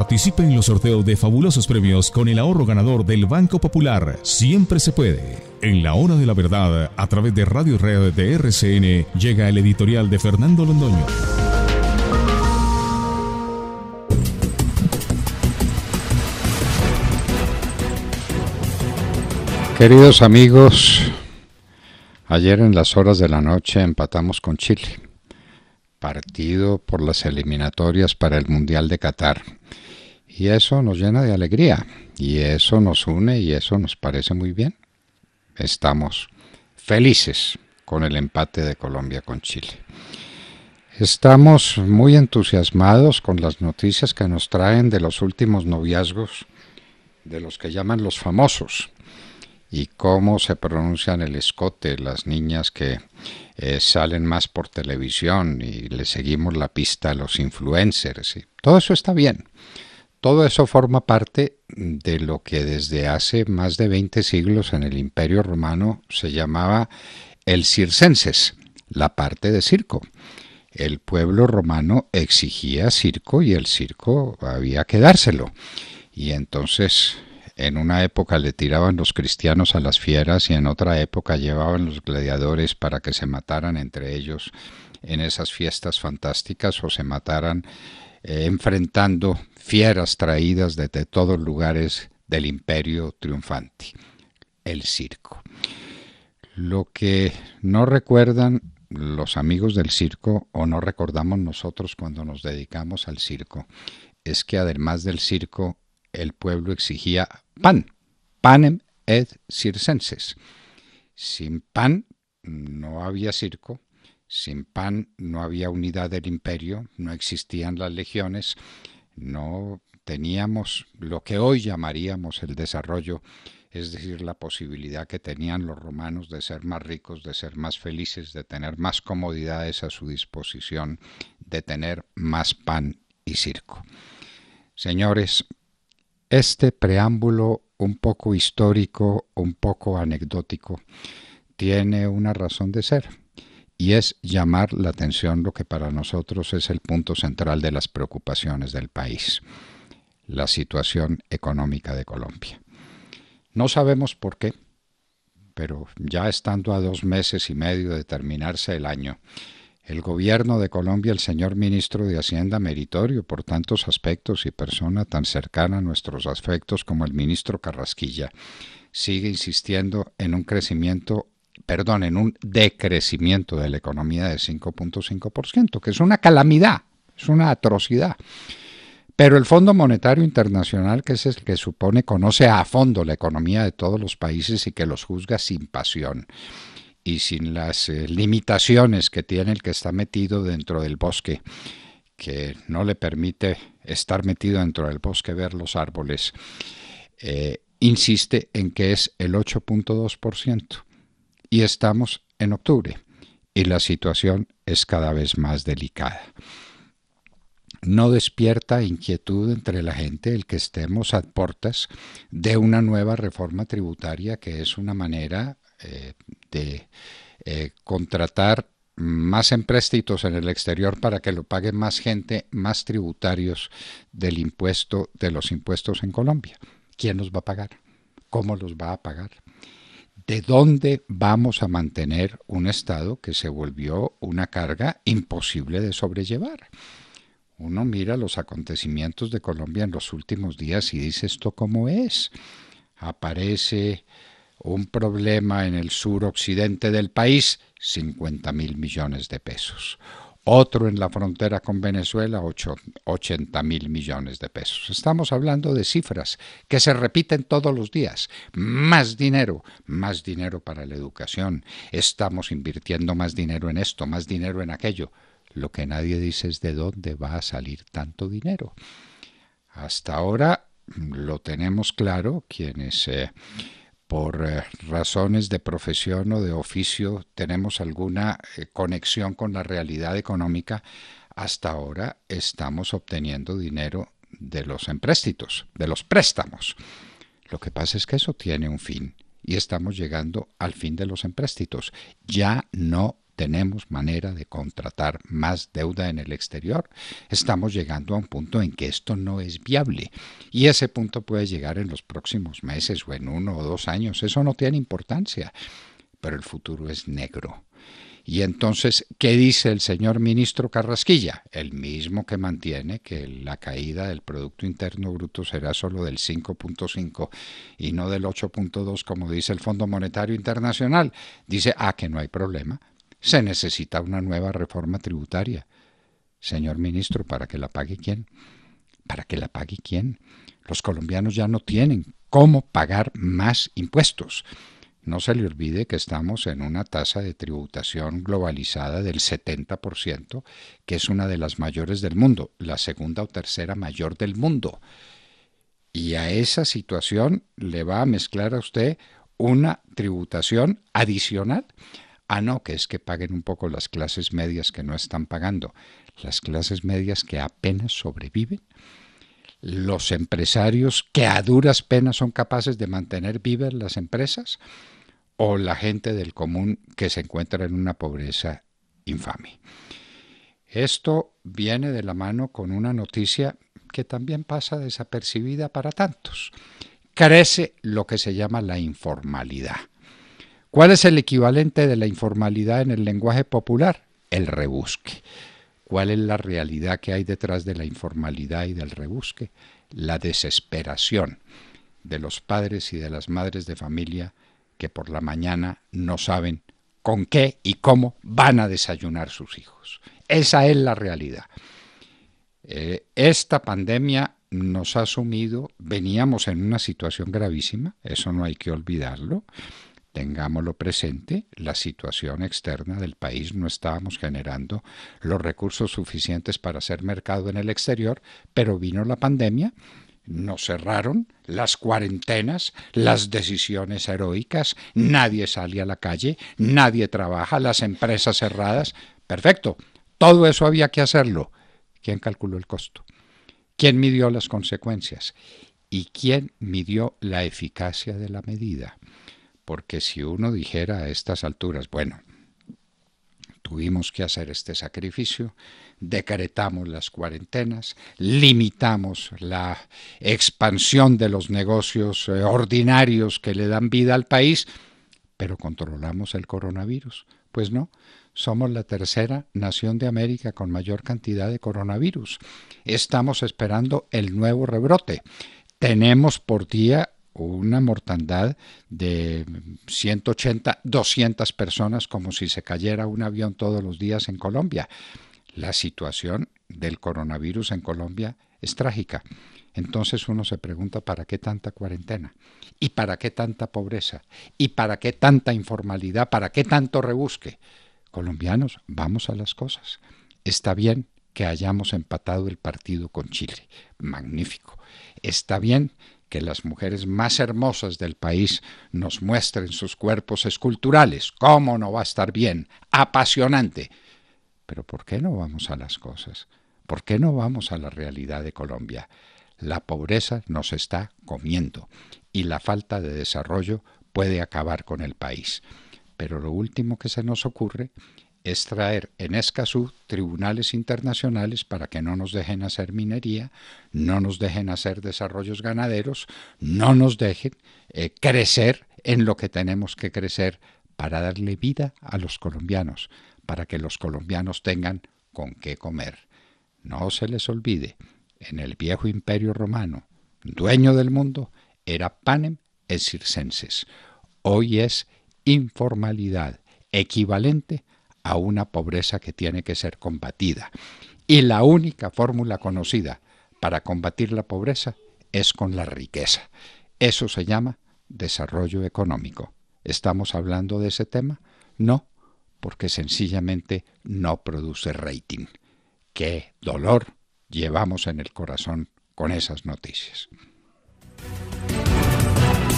Participe en los sorteos de fabulosos premios con el ahorro ganador del Banco Popular. Siempre se puede. En la hora de la verdad, a través de Radio Red de RCN, llega el editorial de Fernando Londoño. Queridos amigos, ayer en las horas de la noche empatamos con Chile partido por las eliminatorias para el Mundial de Qatar. Y eso nos llena de alegría, y eso nos une, y eso nos parece muy bien. Estamos felices con el empate de Colombia con Chile. Estamos muy entusiasmados con las noticias que nos traen de los últimos noviazgos, de los que llaman los famosos, y cómo se pronuncian el escote, las niñas que eh, salen más por televisión y le seguimos la pista a los influencers. Y todo eso está bien. Todo eso forma parte de lo que desde hace más de 20 siglos en el Imperio Romano se llamaba el circenses, la parte de circo. El pueblo romano exigía circo y el circo había que dárselo. Y entonces en una época le tiraban los cristianos a las fieras y en otra época llevaban los gladiadores para que se mataran entre ellos en esas fiestas fantásticas o se mataran eh, enfrentando fieras traídas desde todos lugares del imperio triunfante, el circo. Lo que no recuerdan los amigos del circo o no recordamos nosotros cuando nos dedicamos al circo es que además del circo el pueblo exigía pan, panem et circenses. Sin pan no había circo, sin pan no había unidad del imperio, no existían las legiones, no teníamos lo que hoy llamaríamos el desarrollo, es decir, la posibilidad que tenían los romanos de ser más ricos, de ser más felices, de tener más comodidades a su disposición, de tener más pan y circo. Señores, este preámbulo un poco histórico, un poco anecdótico, tiene una razón de ser y es llamar la atención lo que para nosotros es el punto central de las preocupaciones del país, la situación económica de Colombia. No sabemos por qué, pero ya estando a dos meses y medio de terminarse el año, el gobierno de Colombia, el señor ministro de Hacienda meritorio por tantos aspectos y persona tan cercana a nuestros afectos como el ministro Carrasquilla, sigue insistiendo en un crecimiento, perdón, en un decrecimiento de la economía de 5.5%, que es una calamidad, es una atrocidad. Pero el Fondo Monetario Internacional, que es el que supone conoce a fondo la economía de todos los países y que los juzga sin pasión, y sin las eh, limitaciones que tiene el que está metido dentro del bosque, que no le permite estar metido dentro del bosque, ver los árboles, eh, insiste en que es el 8.2%. Y estamos en octubre y la situación es cada vez más delicada. No despierta inquietud entre la gente el que estemos a portas de una nueva reforma tributaria que es una manera eh, de eh, contratar más empréstitos en el exterior para que lo pague más gente, más tributarios del impuesto, de los impuestos en Colombia. ¿Quién los va a pagar? ¿Cómo los va a pagar? ¿De dónde vamos a mantener un Estado que se volvió una carga imposible de sobrellevar? Uno mira los acontecimientos de Colombia en los últimos días y dice esto cómo es. Aparece un problema en el suroccidente del país, 50 mil millones de pesos. Otro en la frontera con Venezuela, 80 mil millones de pesos. Estamos hablando de cifras que se repiten todos los días. Más dinero, más dinero para la educación. Estamos invirtiendo más dinero en esto, más dinero en aquello. Lo que nadie dice es de dónde va a salir tanto dinero. Hasta ahora lo tenemos claro quienes... Eh, por eh, razones de profesión o de oficio tenemos alguna eh, conexión con la realidad económica, hasta ahora estamos obteniendo dinero de los empréstitos, de los préstamos. Lo que pasa es que eso tiene un fin y estamos llegando al fin de los empréstitos. Ya no tenemos manera de contratar más deuda en el exterior. Estamos llegando a un punto en que esto no es viable y ese punto puede llegar en los próximos meses o en uno o dos años. Eso no tiene importancia, pero el futuro es negro. Y entonces, ¿qué dice el señor ministro Carrasquilla? El mismo que mantiene que la caída del Producto Interno Bruto será solo del 5.5 y no del 8.2 como dice el Fondo Monetario Internacional. Dice, ah, que no hay problema. Se necesita una nueva reforma tributaria. Señor ministro, ¿para que la pague quién? ¿Para que la pague quién? Los colombianos ya no tienen cómo pagar más impuestos. No se le olvide que estamos en una tasa de tributación globalizada del 70%, que es una de las mayores del mundo, la segunda o tercera mayor del mundo. Y a esa situación le va a mezclar a usted una tributación adicional. Ah, no, que es que paguen un poco las clases medias que no están pagando. Las clases medias que apenas sobreviven. Los empresarios que a duras penas son capaces de mantener vivas las empresas o la gente del común que se encuentra en una pobreza infame. Esto viene de la mano con una noticia que también pasa desapercibida para tantos. Crece lo que se llama la informalidad. ¿Cuál es el equivalente de la informalidad en el lenguaje popular? El rebusque. ¿Cuál es la realidad que hay detrás de la informalidad y del rebusque? La desesperación de los padres y de las madres de familia que por la mañana no saben con qué y cómo van a desayunar sus hijos. Esa es la realidad. Eh, esta pandemia nos ha sumido, veníamos en una situación gravísima, eso no hay que olvidarlo, tengámoslo presente, la situación externa del país no estábamos generando los recursos suficientes para hacer mercado en el exterior, pero vino la pandemia nos cerraron, las cuarentenas, las decisiones heroicas, nadie sale a la calle, nadie trabaja, las empresas cerradas. Perfecto, todo eso había que hacerlo. ¿Quién calculó el costo? ¿Quién midió las consecuencias? ¿Y quién midió la eficacia de la medida? Porque si uno dijera a estas alturas, bueno, tuvimos que hacer este sacrificio, decretamos las cuarentenas, limitamos la expansión de los negocios eh, ordinarios que le dan vida al país, pero controlamos el coronavirus. Pues no, somos la tercera nación de América con mayor cantidad de coronavirus. Estamos esperando el nuevo rebrote. Tenemos por día una mortandad de 180, 200 personas como si se cayera un avión todos los días en Colombia. La situación del coronavirus en Colombia es trágica. Entonces uno se pregunta para qué tanta cuarentena y para qué tanta pobreza y para qué tanta informalidad, para qué tanto rebusque. Colombianos, vamos a las cosas. Está bien que hayamos empatado el partido con Chile. Magnífico. Está bien que las mujeres más hermosas del país nos muestren sus cuerpos esculturales. ¿Cómo no va a estar bien? Apasionante. Pero ¿por qué no vamos a las cosas? ¿Por qué no vamos a la realidad de Colombia? La pobreza nos está comiendo y la falta de desarrollo puede acabar con el país. Pero lo último que se nos ocurre es traer en Escazú tribunales internacionales para que no nos dejen hacer minería, no nos dejen hacer desarrollos ganaderos, no nos dejen eh, crecer en lo que tenemos que crecer para darle vida a los colombianos, para que los colombianos tengan con qué comer. No se les olvide, en el viejo imperio romano, dueño del mundo, era panem et circenses. Hoy es informalidad, equivalente a una pobreza que tiene que ser combatida. Y la única fórmula conocida para combatir la pobreza es con la riqueza. Eso se llama desarrollo económico. ¿Estamos hablando de ese tema? No, porque sencillamente no produce rating. Qué dolor llevamos en el corazón con esas noticias.